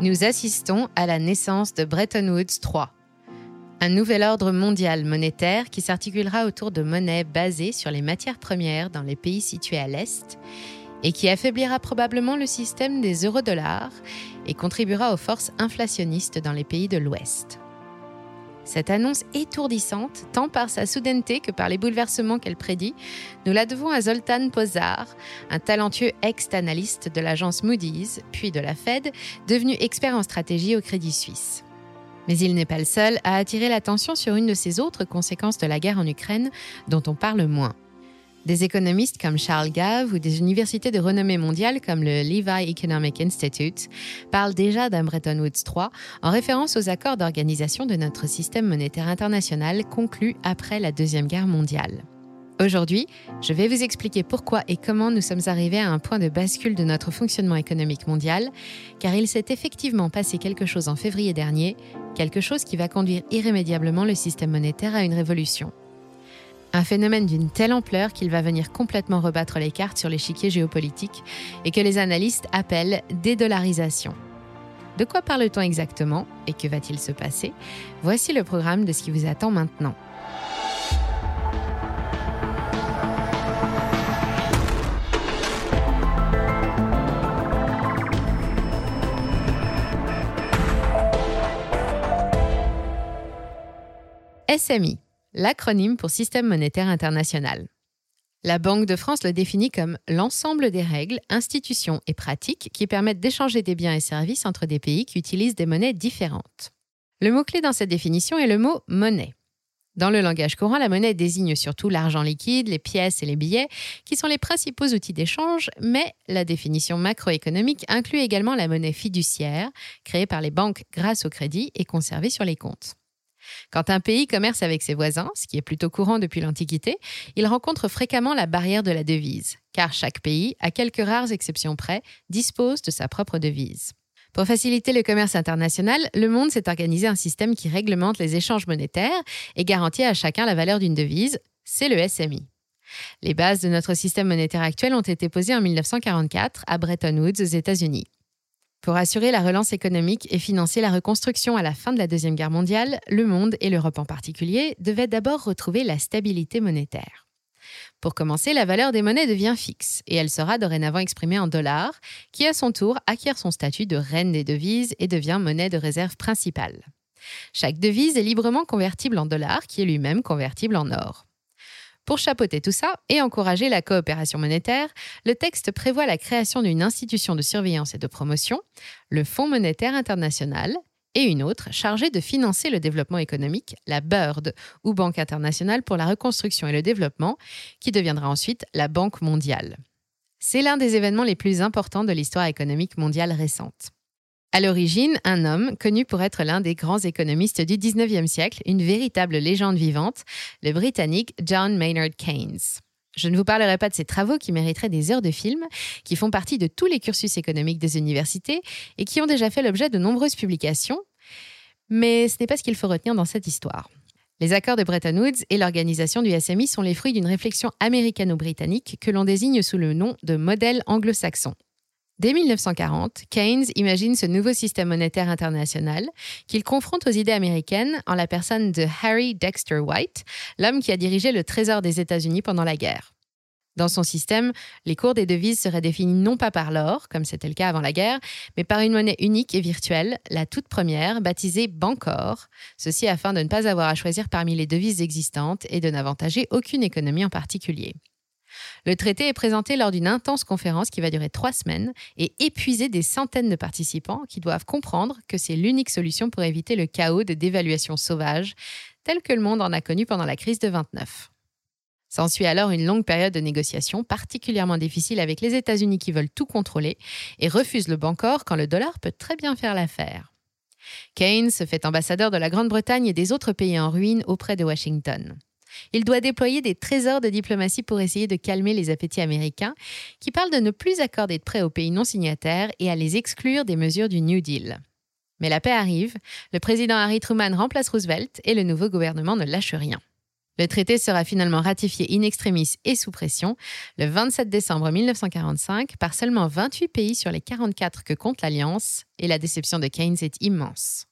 Nous assistons à la naissance de Bretton Woods III, un nouvel ordre mondial monétaire qui s'articulera autour de monnaies basées sur les matières premières dans les pays situés à l'Est et qui affaiblira probablement le système des eurodollars et contribuera aux forces inflationnistes dans les pays de l'Ouest. Cette annonce étourdissante, tant par sa soudaineté que par les bouleversements qu'elle prédit, nous la devons à Zoltan Pozar, un talentueux ex-analyste de l'agence Moody's, puis de la Fed, devenu expert en stratégie au Crédit Suisse. Mais il n'est pas le seul à attirer l'attention sur une de ces autres conséquences de la guerre en Ukraine dont on parle moins. Des économistes comme Charles Gave ou des universités de renommée mondiale comme le Levi Economic Institute parlent déjà d'un Bretton Woods 3 en référence aux accords d'organisation de notre système monétaire international conclus après la Deuxième Guerre mondiale. Aujourd'hui, je vais vous expliquer pourquoi et comment nous sommes arrivés à un point de bascule de notre fonctionnement économique mondial, car il s'est effectivement passé quelque chose en février dernier, quelque chose qui va conduire irrémédiablement le système monétaire à une révolution. Un phénomène d'une telle ampleur qu'il va venir complètement rebattre les cartes sur l'échiquier géopolitique et que les analystes appellent dédollarisation. De quoi parle-t-on exactement et que va-t-il se passer? Voici le programme de ce qui vous attend maintenant. SMI l'acronyme pour Système monétaire international. La Banque de France le définit comme l'ensemble des règles, institutions et pratiques qui permettent d'échanger des biens et services entre des pays qui utilisent des monnaies différentes. Le mot-clé dans cette définition est le mot monnaie. Dans le langage courant, la monnaie désigne surtout l'argent liquide, les pièces et les billets, qui sont les principaux outils d'échange, mais la définition macroéconomique inclut également la monnaie fiduciaire, créée par les banques grâce au crédit et conservée sur les comptes. Quand un pays commerce avec ses voisins, ce qui est plutôt courant depuis l'Antiquité, il rencontre fréquemment la barrière de la devise, car chaque pays, à quelques rares exceptions près, dispose de sa propre devise. Pour faciliter le commerce international, le monde s'est organisé un système qui réglemente les échanges monétaires et garantit à chacun la valeur d'une devise, c'est le SMI. Les bases de notre système monétaire actuel ont été posées en 1944 à Bretton Woods aux États-Unis. Pour assurer la relance économique et financer la reconstruction à la fin de la Deuxième Guerre mondiale, le monde, et l'Europe en particulier, devaient d'abord retrouver la stabilité monétaire. Pour commencer, la valeur des monnaies devient fixe et elle sera dorénavant exprimée en dollars, qui à son tour acquiert son statut de reine des devises et devient monnaie de réserve principale. Chaque devise est librement convertible en dollars, qui est lui-même convertible en or. Pour chapeauter tout ça et encourager la coopération monétaire, le texte prévoit la création d'une institution de surveillance et de promotion, le Fonds monétaire international, et une autre chargée de financer le développement économique, la BIRD, ou Banque internationale pour la reconstruction et le développement, qui deviendra ensuite la Banque mondiale. C'est l'un des événements les plus importants de l'histoire économique mondiale récente. À l'origine, un homme connu pour être l'un des grands économistes du 19e siècle, une véritable légende vivante, le Britannique John Maynard Keynes. Je ne vous parlerai pas de ses travaux qui mériteraient des heures de film, qui font partie de tous les cursus économiques des universités et qui ont déjà fait l'objet de nombreuses publications, mais ce n'est pas ce qu'il faut retenir dans cette histoire. Les accords de Bretton Woods et l'organisation du SMI sont les fruits d'une réflexion américano-britannique que l'on désigne sous le nom de modèle anglo-saxon. Dès 1940, Keynes imagine ce nouveau système monétaire international qu'il confronte aux idées américaines en la personne de Harry Dexter White, l'homme qui a dirigé le Trésor des États-Unis pendant la guerre. Dans son système, les cours des devises seraient définis non pas par l'or, comme c'était le cas avant la guerre, mais par une monnaie unique et virtuelle, la toute première, baptisée Bancor, ceci afin de ne pas avoir à choisir parmi les devises existantes et de n'avantager aucune économie en particulier. Le traité est présenté lors d'une intense conférence qui va durer trois semaines et épuiser des centaines de participants qui doivent comprendre que c'est l'unique solution pour éviter le chaos de dévaluation sauvage tel que le monde en a connu pendant la crise de 29. S'ensuit alors une longue période de négociations particulièrement difficile avec les États-Unis qui veulent tout contrôler et refusent le Bancor quand le dollar peut très bien faire l'affaire. Keynes se fait ambassadeur de la Grande-Bretagne et des autres pays en ruine auprès de Washington. Il doit déployer des trésors de diplomatie pour essayer de calmer les appétits américains, qui parlent de ne plus accorder de prêts aux pays non signataires et à les exclure des mesures du New Deal. Mais la paix arrive, le président Harry Truman remplace Roosevelt et le nouveau gouvernement ne lâche rien. Le traité sera finalement ratifié in extremis et sous pression le 27 décembre 1945 par seulement 28 pays sur les 44 que compte l'Alliance, et la déception de Keynes est immense.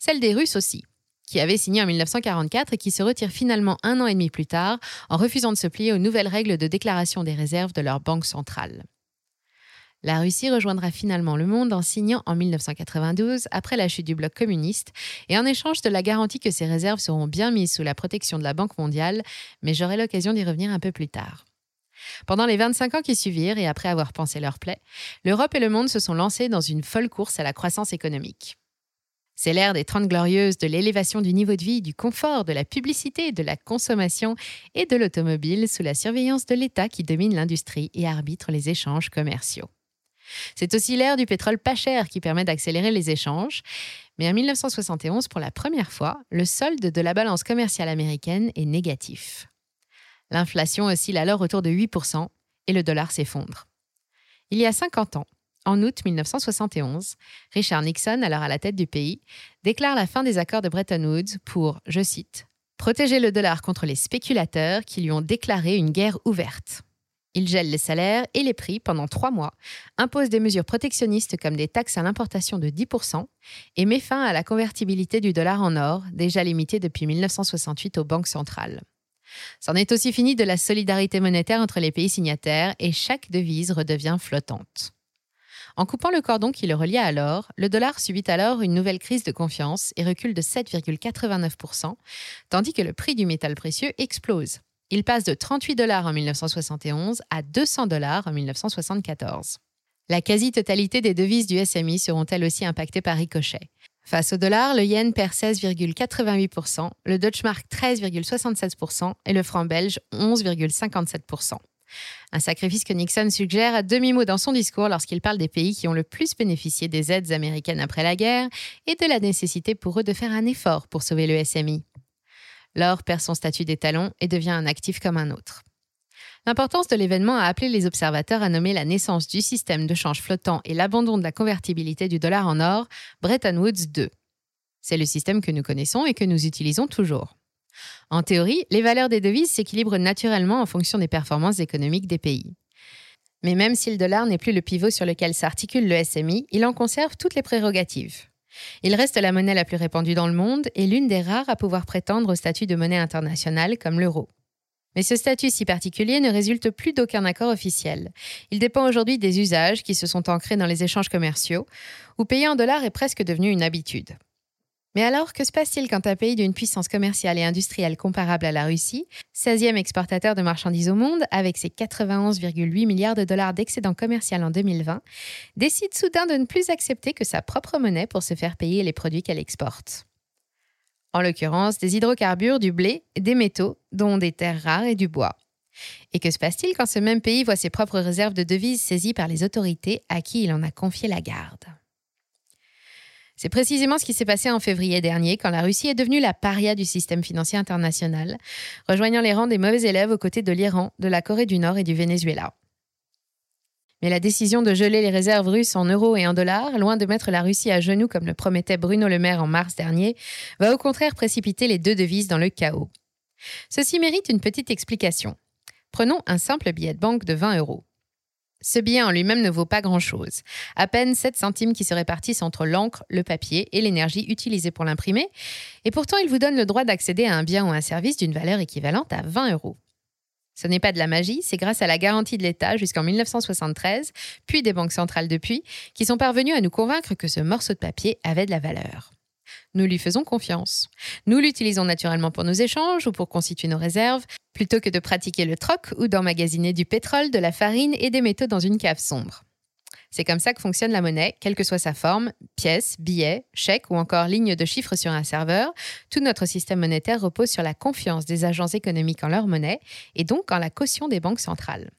Celle des Russes aussi, qui avaient signé en 1944 et qui se retirent finalement un an et demi plus tard en refusant de se plier aux nouvelles règles de déclaration des réserves de leur banque centrale. La Russie rejoindra finalement le monde en signant en 1992, après la chute du bloc communiste, et en échange de la garantie que ses réserves seront bien mises sous la protection de la Banque mondiale, mais j'aurai l'occasion d'y revenir un peu plus tard. Pendant les 25 ans qui suivirent, et après avoir pensé leur plaie, l'Europe et le monde se sont lancés dans une folle course à la croissance économique. C'est l'ère des Trente Glorieuses, de l'élévation du niveau de vie, du confort, de la publicité, de la consommation et de l'automobile sous la surveillance de l'État qui domine l'industrie et arbitre les échanges commerciaux. C'est aussi l'ère du pétrole pas cher qui permet d'accélérer les échanges. Mais en 1971, pour la première fois, le solde de la balance commerciale américaine est négatif. L'inflation oscille alors autour de 8% et le dollar s'effondre. Il y a 50 ans, en août 1971, Richard Nixon, alors à la tête du pays, déclare la fin des accords de Bretton Woods pour, je cite, protéger le dollar contre les spéculateurs qui lui ont déclaré une guerre ouverte. Il gèle les salaires et les prix pendant trois mois, impose des mesures protectionnistes comme des taxes à l'importation de 10% et met fin à la convertibilité du dollar en or, déjà limitée depuis 1968 aux banques centrales. C'en est aussi fini de la solidarité monétaire entre les pays signataires et chaque devise redevient flottante. En coupant le cordon qui le reliait à l'or, le dollar subit alors une nouvelle crise de confiance et recule de 7,89%, tandis que le prix du métal précieux explose. Il passe de 38 dollars en 1971 à 200 dollars en 1974. La quasi-totalité des devises du SMI seront elles aussi impactées par ricochet? Face au dollar, le yen perd 16,88%, le Deutschmark 13,76% et le franc belge 11,57%. Un sacrifice que Nixon suggère à demi-mot dans son discours lorsqu'il parle des pays qui ont le plus bénéficié des aides américaines après la guerre et de la nécessité pour eux de faire un effort pour sauver le SMI l'or perd son statut d'étalon et devient un actif comme un autre. L'importance de l'événement a appelé les observateurs à nommer la naissance du système de change flottant et l'abandon de la convertibilité du dollar en or Bretton Woods 2. C'est le système que nous connaissons et que nous utilisons toujours. En théorie, les valeurs des devises s'équilibrent naturellement en fonction des performances économiques des pays. Mais même si le dollar n'est plus le pivot sur lequel s'articule le SMI, il en conserve toutes les prérogatives. Il reste la monnaie la plus répandue dans le monde et l'une des rares à pouvoir prétendre au statut de monnaie internationale comme l'euro. Mais ce statut si particulier ne résulte plus d'aucun accord officiel. Il dépend aujourd'hui des usages qui se sont ancrés dans les échanges commerciaux, où payer en dollars est presque devenu une habitude. Mais alors, que se passe-t-il quand un pays d'une puissance commerciale et industrielle comparable à la Russie, 16e exportateur de marchandises au monde, avec ses 91,8 milliards de dollars d'excédent commercial en 2020, décide soudain de ne plus accepter que sa propre monnaie pour se faire payer les produits qu'elle exporte? En l'occurrence, des hydrocarbures, du blé, des métaux, dont des terres rares et du bois. Et que se passe-t-il quand ce même pays voit ses propres réserves de devises saisies par les autorités à qui il en a confié la garde? C'est précisément ce qui s'est passé en février dernier quand la Russie est devenue la paria du système financier international, rejoignant les rangs des mauvais élèves aux côtés de l'Iran, de la Corée du Nord et du Venezuela. Mais la décision de geler les réserves russes en euros et en dollars, loin de mettre la Russie à genoux comme le promettait Bruno Le Maire en mars dernier, va au contraire précipiter les deux devises dans le chaos. Ceci mérite une petite explication. Prenons un simple billet de banque de 20 euros. Ce billet en lui-même ne vaut pas grand-chose. À peine 7 centimes qui se répartissent entre l'encre, le papier et l'énergie utilisée pour l'imprimer. Et pourtant, il vous donne le droit d'accéder à un bien ou un service d'une valeur équivalente à 20 euros. Ce n'est pas de la magie, c'est grâce à la garantie de l'État jusqu'en 1973, puis des banques centrales depuis, qui sont parvenues à nous convaincre que ce morceau de papier avait de la valeur. Nous lui faisons confiance. Nous l'utilisons naturellement pour nos échanges ou pour constituer nos réserves, plutôt que de pratiquer le troc ou d'emmagasiner du pétrole, de la farine et des métaux dans une cave sombre. C'est comme ça que fonctionne la monnaie, quelle que soit sa forme, pièce, billet, chèque ou encore ligne de chiffres sur un serveur. Tout notre système monétaire repose sur la confiance des agents économiques en leur monnaie et donc en la caution des banques centrales.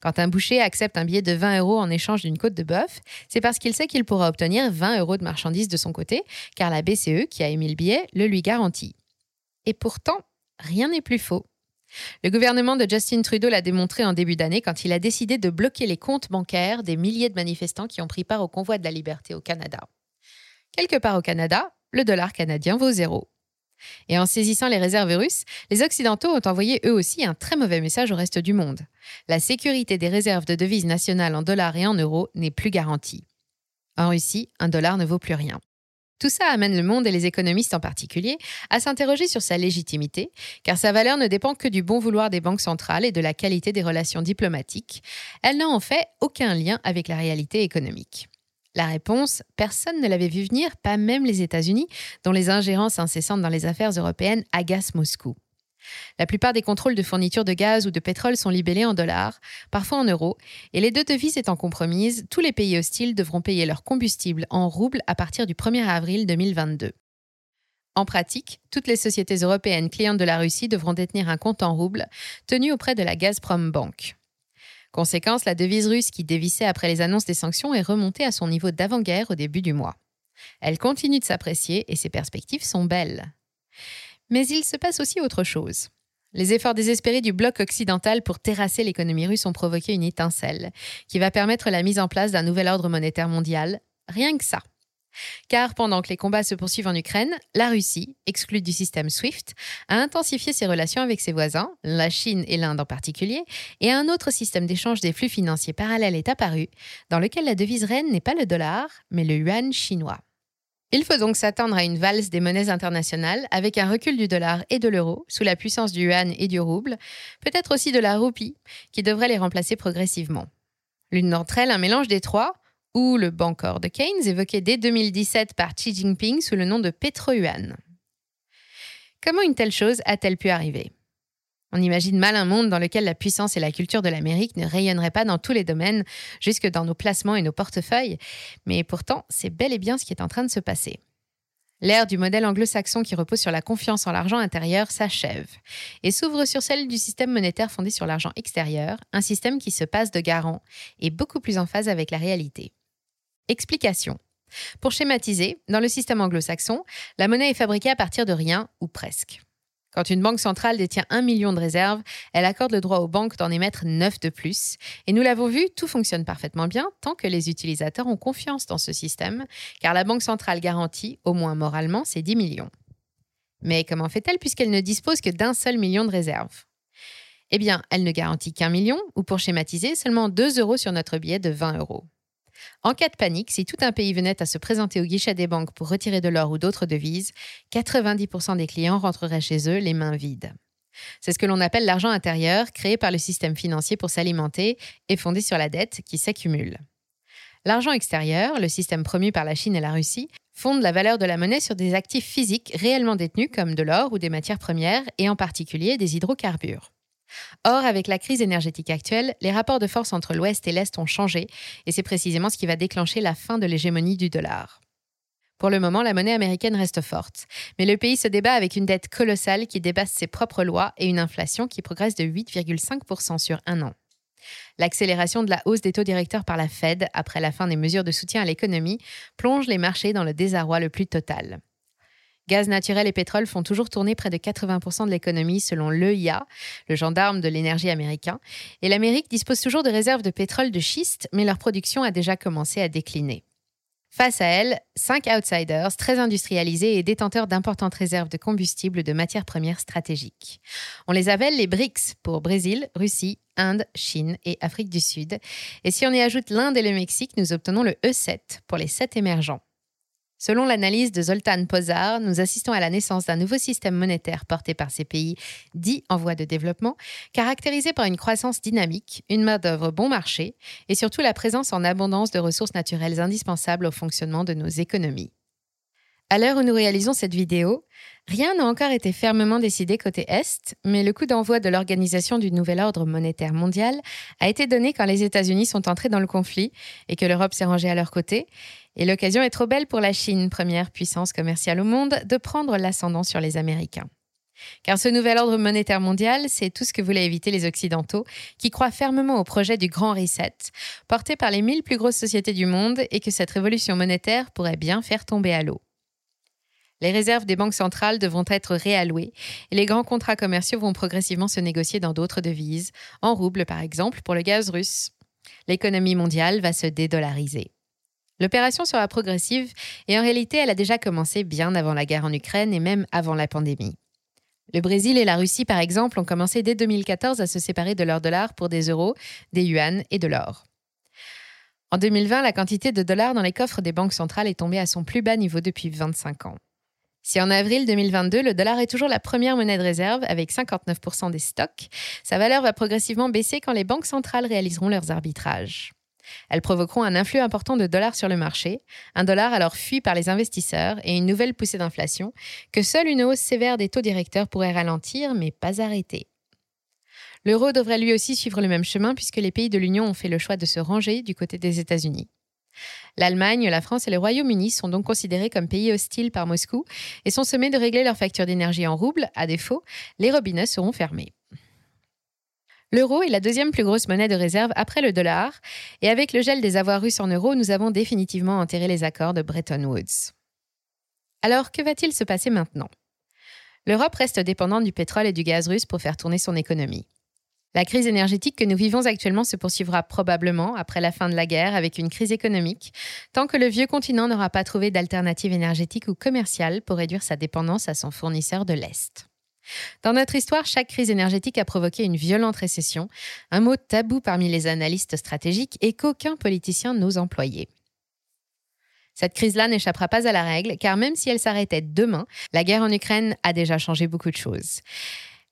Quand un boucher accepte un billet de 20 euros en échange d'une côte de bœuf, c'est parce qu'il sait qu'il pourra obtenir 20 euros de marchandises de son côté, car la BCE, qui a émis le billet, le lui garantit. Et pourtant, rien n'est plus faux. Le gouvernement de Justin Trudeau l'a démontré en début d'année quand il a décidé de bloquer les comptes bancaires des milliers de manifestants qui ont pris part au convoi de la liberté au Canada. Quelque part au Canada, le dollar canadien vaut zéro. Et en saisissant les réserves russes, les Occidentaux ont envoyé eux aussi un très mauvais message au reste du monde. La sécurité des réserves de devises nationales en dollars et en euros n'est plus garantie. En Russie, un dollar ne vaut plus rien. Tout ça amène le monde et les économistes en particulier à s'interroger sur sa légitimité, car sa valeur ne dépend que du bon vouloir des banques centrales et de la qualité des relations diplomatiques. Elle n'a en fait aucun lien avec la réalité économique. La réponse, personne ne l'avait vu venir, pas même les États-Unis, dont les ingérences incessantes dans les affaires européennes agacent Moscou. La plupart des contrôles de fourniture de gaz ou de pétrole sont libellés en dollars, parfois en euros, et les deux devises étant compromises, tous les pays hostiles devront payer leur combustible en roubles à partir du 1er avril 2022. En pratique, toutes les sociétés européennes clientes de la Russie devront détenir un compte en roubles tenu auprès de la Gazprom Bank. Conséquence, la devise russe qui dévissait après les annonces des sanctions est remontée à son niveau d'avant-guerre au début du mois. Elle continue de s'apprécier et ses perspectives sont belles. Mais il se passe aussi autre chose. Les efforts désespérés du bloc occidental pour terrasser l'économie russe ont provoqué une étincelle qui va permettre la mise en place d'un nouvel ordre monétaire mondial, rien que ça. Car pendant que les combats se poursuivent en Ukraine, la Russie, exclue du système SWIFT, a intensifié ses relations avec ses voisins, la Chine et l'Inde en particulier, et un autre système d'échange des flux financiers parallèles est apparu, dans lequel la devise reine n'est pas le dollar, mais le yuan chinois. Il faut donc s'attendre à une valse des monnaies internationales avec un recul du dollar et de l'euro sous la puissance du yuan et du rouble, peut-être aussi de la roupie, qui devrait les remplacer progressivement. L'une d'entre elles, un mélange des trois, ou le Bancor de Keynes, évoqué dès 2017 par Xi Jinping sous le nom de pétro-yuan. Comment une telle chose a-t-elle pu arriver? On imagine mal un monde dans lequel la puissance et la culture de l'Amérique ne rayonneraient pas dans tous les domaines, jusque dans nos placements et nos portefeuilles, mais pourtant, c'est bel et bien ce qui est en train de se passer. L'ère du modèle anglo-saxon qui repose sur la confiance en l'argent intérieur s'achève et s'ouvre sur celle du système monétaire fondé sur l'argent extérieur, un système qui se passe de garant et beaucoup plus en phase avec la réalité. Explication. Pour schématiser, dans le système anglo-saxon, la monnaie est fabriquée à partir de rien ou presque. Quand une banque centrale détient un million de réserves, elle accorde le droit aux banques d'en émettre neuf de plus. Et nous l'avons vu, tout fonctionne parfaitement bien tant que les utilisateurs ont confiance dans ce système, car la banque centrale garantit, au moins moralement, ces 10 millions. Mais comment fait-elle puisqu'elle ne dispose que d'un seul million de réserves? Eh bien, elle ne garantit qu'un million, ou pour schématiser, seulement 2 euros sur notre billet de 20 euros. En cas de panique, si tout un pays venait à se présenter au guichet des banques pour retirer de l'or ou d'autres devises, 90% des clients rentreraient chez eux les mains vides. C'est ce que l'on appelle l'argent intérieur, créé par le système financier pour s'alimenter et fondé sur la dette qui s'accumule. L'argent extérieur, le système promu par la Chine et la Russie, fonde la valeur de la monnaie sur des actifs physiques réellement détenus comme de l'or ou des matières premières et en particulier des hydrocarbures. Or, avec la crise énergétique actuelle, les rapports de force entre l'Ouest et l'Est ont changé, et c'est précisément ce qui va déclencher la fin de l'hégémonie du dollar. Pour le moment, la monnaie américaine reste forte, mais le pays se débat avec une dette colossale qui dépasse ses propres lois et une inflation qui progresse de 8,5% sur un an. L'accélération de la hausse des taux directeurs par la Fed après la fin des mesures de soutien à l'économie plonge les marchés dans le désarroi le plus total. Gaz naturel et pétrole font toujours tourner près de 80% de l'économie selon l'EIA, le gendarme de l'énergie américain, et l'Amérique dispose toujours de réserves de pétrole de schiste, mais leur production a déjà commencé à décliner. Face à elle, cinq outsiders très industrialisés et détenteurs d'importantes réserves de combustible de matières premières stratégiques. On les appelle les BRICS pour Brésil, Russie, Inde, Chine et Afrique du Sud. Et si on y ajoute l'Inde et le Mexique, nous obtenons le E7 pour les sept émergents. Selon l'analyse de Zoltan Pozar, nous assistons à la naissance d'un nouveau système monétaire porté par ces pays dits en voie de développement, caractérisé par une croissance dynamique, une main-d'œuvre bon marché et surtout la présence en abondance de ressources naturelles indispensables au fonctionnement de nos économies. À l'heure où nous réalisons cette vidéo, rien n'a encore été fermement décidé côté Est, mais le coup d'envoi de l'organisation du nouvel ordre monétaire mondial a été donné quand les États-Unis sont entrés dans le conflit et que l'Europe s'est rangée à leur côté. Et l'occasion est trop belle pour la Chine, première puissance commerciale au monde, de prendre l'ascendant sur les Américains. Car ce nouvel ordre monétaire mondial, c'est tout ce que voulaient éviter les Occidentaux, qui croient fermement au projet du Grand Reset, porté par les mille plus grosses sociétés du monde et que cette révolution monétaire pourrait bien faire tomber à l'eau. Les réserves des banques centrales devront être réallouées et les grands contrats commerciaux vont progressivement se négocier dans d'autres devises, en roubles par exemple pour le gaz russe. L'économie mondiale va se dédollariser. L'opération sera progressive et en réalité, elle a déjà commencé bien avant la guerre en Ukraine et même avant la pandémie. Le Brésil et la Russie, par exemple, ont commencé dès 2014 à se séparer de leur dollar pour des euros, des yuan et de l'or. En 2020, la quantité de dollars dans les coffres des banques centrales est tombée à son plus bas niveau depuis 25 ans. Si en avril 2022, le dollar est toujours la première monnaie de réserve avec 59% des stocks, sa valeur va progressivement baisser quand les banques centrales réaliseront leurs arbitrages. Elles provoqueront un influx important de dollars sur le marché, un dollar alors fui par les investisseurs et une nouvelle poussée d'inflation que seule une hausse sévère des taux directeurs pourrait ralentir mais pas arrêter. L'euro devrait lui aussi suivre le même chemin puisque les pays de l'Union ont fait le choix de se ranger du côté des États-Unis. L'Allemagne, la France et le Royaume-Uni sont donc considérés comme pays hostiles par Moscou et sont sommés de régler leurs factures d'énergie en roubles. À défaut, les robinets seront fermés. L'euro est la deuxième plus grosse monnaie de réserve après le dollar, et avec le gel des avoirs russes en euros, nous avons définitivement enterré les accords de Bretton Woods. Alors, que va-t-il se passer maintenant? L'Europe reste dépendante du pétrole et du gaz russe pour faire tourner son économie. La crise énergétique que nous vivons actuellement se poursuivra probablement après la fin de la guerre avec une crise économique, tant que le vieux continent n'aura pas trouvé d'alternative énergétique ou commerciale pour réduire sa dépendance à son fournisseur de l'Est. Dans notre histoire, chaque crise énergétique a provoqué une violente récession, un mot tabou parmi les analystes stratégiques et qu'aucun politicien n'ose employer. Cette crise-là n'échappera pas à la règle, car même si elle s'arrêtait demain, la guerre en Ukraine a déjà changé beaucoup de choses.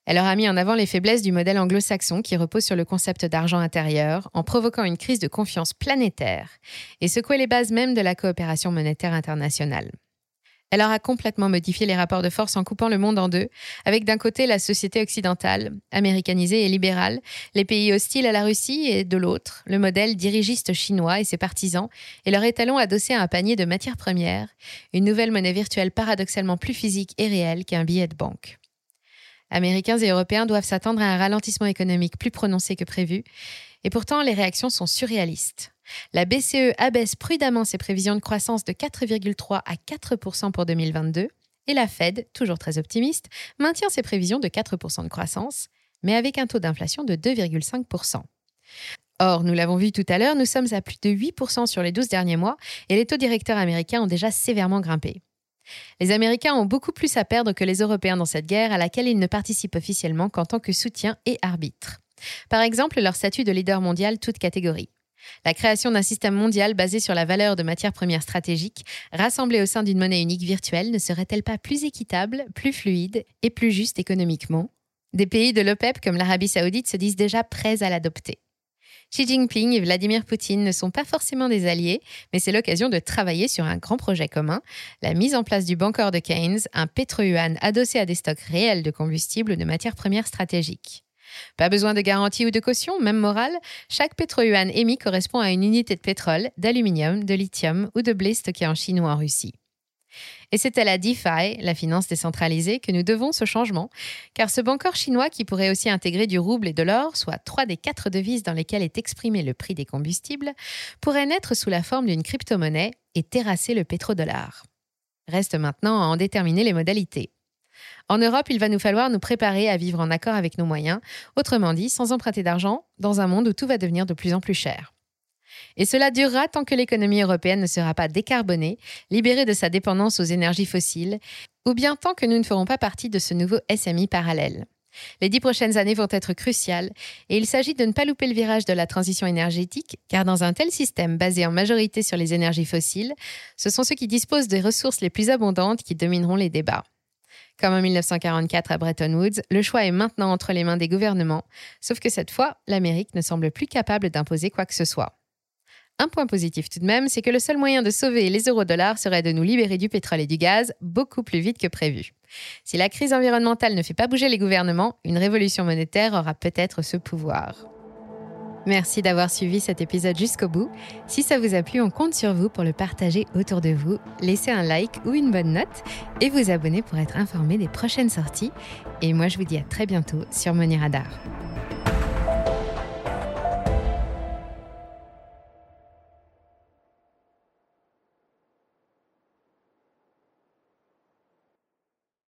Elle aura mis en avant les faiblesses du modèle anglo-saxon qui repose sur le concept d'argent intérieur, en provoquant une crise de confiance planétaire et secoué les bases même de la coopération monétaire internationale. Elle aura complètement modifié les rapports de force en coupant le monde en deux, avec d'un côté la société occidentale, américanisée et libérale, les pays hostiles à la Russie, et de l'autre, le modèle dirigiste chinois et ses partisans, et leur étalon adossé à un panier de matières premières, une nouvelle monnaie virtuelle paradoxalement plus physique et réelle qu'un billet de banque. Américains et Européens doivent s'attendre à un ralentissement économique plus prononcé que prévu, et pourtant les réactions sont surréalistes. La BCE abaisse prudemment ses prévisions de croissance de 4,3 à 4% pour 2022 et la Fed, toujours très optimiste, maintient ses prévisions de 4% de croissance, mais avec un taux d'inflation de 2,5% Or, nous l'avons vu tout à l'heure, nous sommes à plus de 8% sur les 12 derniers mois et les taux directeurs américains ont déjà sévèrement grimpé. Les Américains ont beaucoup plus à perdre que les Européens dans cette guerre à laquelle ils ne participent officiellement qu'en tant que soutien et arbitre. Par exemple, leur statut de leader mondial toute catégorie. La création d'un système mondial basé sur la valeur de matières premières stratégiques, rassemblées au sein d'une monnaie unique virtuelle, ne serait-elle pas plus équitable, plus fluide et plus juste économiquement? Des pays de l'OPEP comme l'Arabie saoudite se disent déjà prêts à l'adopter. Xi Jinping et Vladimir Poutine ne sont pas forcément des alliés, mais c'est l'occasion de travailler sur un grand projet commun, la mise en place du Bancor de Keynes, un pétro-yuan adossé à des stocks réels de combustible ou de matières premières stratégiques. Pas besoin de garantie ou de caution, même morale, chaque pétro-yuan émis correspond à une unité de pétrole, d'aluminium, de lithium ou de blé stocké en Chine ou en Russie. Et c'est à la DeFi, la finance décentralisée, que nous devons ce changement, car ce banqueur chinois qui pourrait aussi intégrer du rouble et de l'or, soit trois des quatre devises dans lesquelles est exprimé le prix des combustibles, pourrait naître sous la forme d'une crypto-monnaie et terrasser le pétrodollar. Reste maintenant à en déterminer les modalités. En Europe, il va nous falloir nous préparer à vivre en accord avec nos moyens, autrement dit, sans emprunter d'argent, dans un monde où tout va devenir de plus en plus cher. Et cela durera tant que l'économie européenne ne sera pas décarbonée, libérée de sa dépendance aux énergies fossiles, ou bien tant que nous ne ferons pas partie de ce nouveau SMI parallèle. Les dix prochaines années vont être cruciales et il s'agit de ne pas louper le virage de la transition énergétique, car dans un tel système basé en majorité sur les énergies fossiles, ce sont ceux qui disposent des ressources les plus abondantes qui domineront les débats. Comme en 1944 à Bretton Woods, le choix est maintenant entre les mains des gouvernements, sauf que cette fois, l'Amérique ne semble plus capable d'imposer quoi que ce soit. Un point positif tout de même, c'est que le seul moyen de sauver les euro-dollars serait de nous libérer du pétrole et du gaz beaucoup plus vite que prévu. Si la crise environnementale ne fait pas bouger les gouvernements, une révolution monétaire aura peut-être ce pouvoir. Merci d'avoir suivi cet épisode jusqu'au bout. Si ça vous a plu, on compte sur vous pour le partager autour de vous, laisser un like ou une bonne note et vous abonner pour être informé des prochaines sorties. Et moi, je vous dis à très bientôt sur Money Radar.